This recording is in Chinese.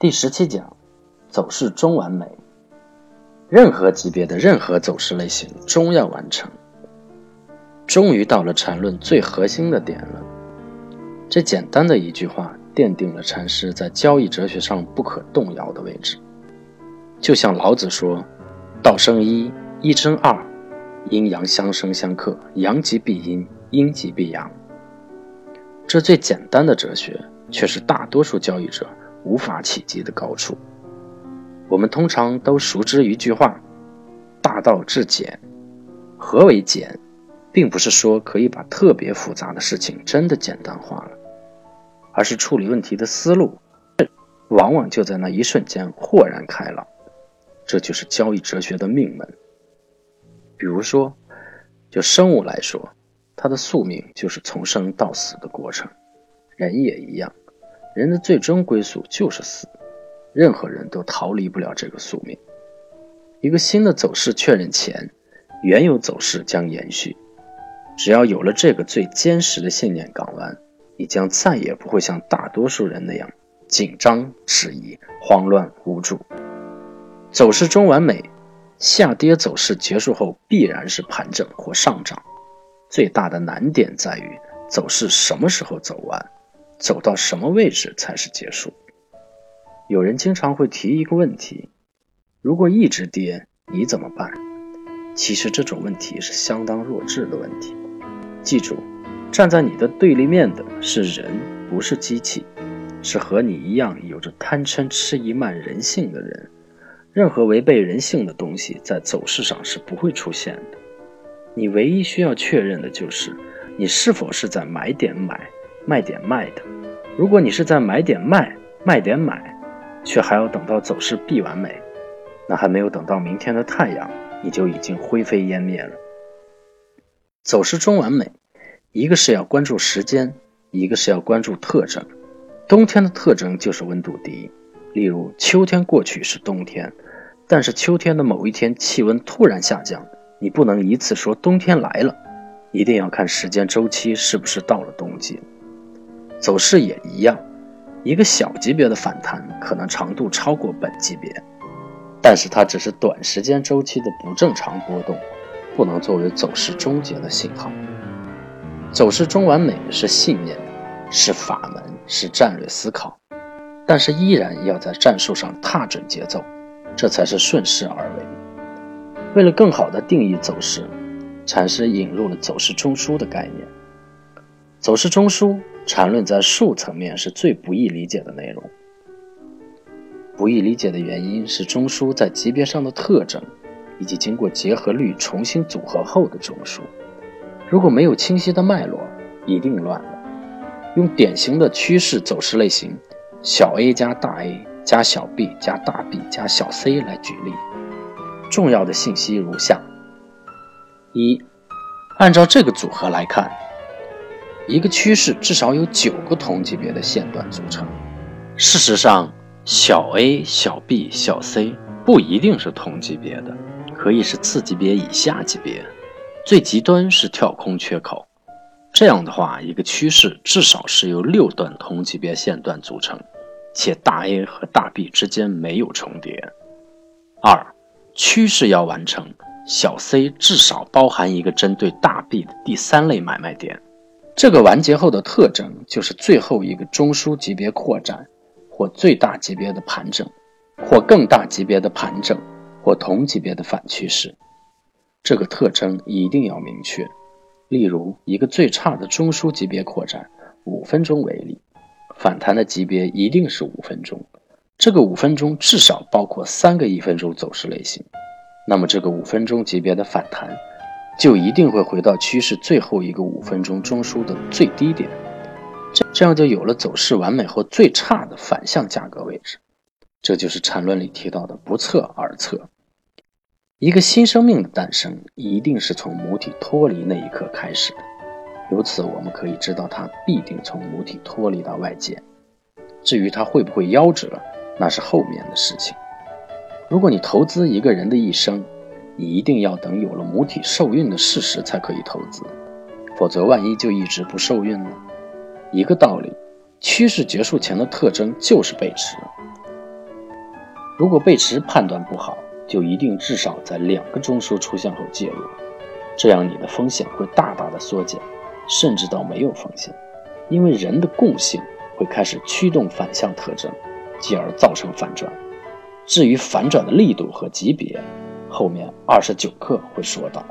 第十七讲，走势终完美。任何级别的任何走势类型终要完成。终于到了禅论最核心的点了。这简单的一句话，奠定了禅师在交易哲学上不可动摇的位置。就像老子说：“道生一，一生二，阴阳相生相克，阳极必阴，阴极必阳。”这最简单的哲学，却是大多数交易者。无法企及的高处。我们通常都熟知一句话：“大道至简。”何为简？并不是说可以把特别复杂的事情真的简单化了，而是处理问题的思路，往往就在那一瞬间豁然开朗。这就是交易哲学的命门。比如说，就生物来说，它的宿命就是从生到死的过程，人也一样。人的最终归宿就是死，任何人都逃离不了这个宿命。一个新的走势确认前，原有走势将延续。只要有了这个最坚实的信念港湾，你将再也不会像大多数人那样紧张、迟疑、慌乱、无助。走势中完美，下跌走势结束后必然是盘整或上涨。最大的难点在于走势什么时候走完。走到什么位置才是结束？有人经常会提一个问题：如果一直跌，你怎么办？其实这种问题是相当弱智的问题。记住，站在你的对立面的是人，不是机器，是和你一样有着贪嗔痴疑慢人性的人。任何违背人性的东西在走势上是不会出现的。你唯一需要确认的就是你是否是在买点买。卖点卖的，如果你是在买点卖，卖点买，却还要等到走势必完美，那还没有等到明天的太阳，你就已经灰飞烟灭了。走势中完美，一个是要关注时间，一个是要关注特征。冬天的特征就是温度低，例如秋天过去是冬天，但是秋天的某一天气温突然下降，你不能一次说冬天来了，一定要看时间周期是不是到了冬季。走势也一样，一个小级别的反弹可能长度超过本级别，但是它只是短时间周期的不正常波动，不能作为走势终结的信号。走势中完美是信念，是法门，是战略思考，但是依然要在战术上踏准节奏，这才是顺势而为。为了更好地定义走势，禅师引入了走势中枢的概念。走势中枢。缠论在术层面是最不易理解的内容。不易理解的原因是中枢在级别上的特征，以及经过结合律重新组合后的中枢。如果没有清晰的脉络，一定乱了。用典型的趋势走势类型，小 a 加大 A 加小 b 加大 B 加小 c 来举例，重要的信息如下：一，按照这个组合来看。一个趋势至少有九个同级别的线段组成。事实上，小 a、小 b、小 c 不一定是同级别的，可以是次级别以下级别。最极端是跳空缺口。这样的话，一个趋势至少是由六段同级别线段组成，且大 A 和大 B 之间没有重叠。二，趋势要完成，小 c 至少包含一个针对大 B 的第三类买卖点。这个完结后的特征就是最后一个中枢级别扩展，或最大级别的盘整，或更大级别的盘整，或同级别的反趋势。这个特征一定要明确。例如，一个最差的中枢级别扩展，五分钟为例，反弹的级别一定是五分钟。这个五分钟至少包括三个一分钟走势类型。那么，这个五分钟级别的反弹。就一定会回到趋势最后一个五分钟中枢的最低点，这这样就有了走势完美后最差的反向价格位置。这就是缠论里提到的不测而测。一个新生命的诞生一定是从母体脱离那一刻开始的，由此我们可以知道它必定从母体脱离到外界。至于它会不会夭折，那是后面的事情。如果你投资一个人的一生，你一定要等有了母体受孕的事实才可以投资，否则万一就一直不受孕呢？一个道理，趋势结束前的特征就是背驰。如果背驰判断不好，就一定至少在两个中枢出现后介入，这样你的风险会大大的缩减，甚至到没有风险。因为人的共性会开始驱动反向特征，继而造成反转。至于反转的力度和级别，后面二十九课会说到。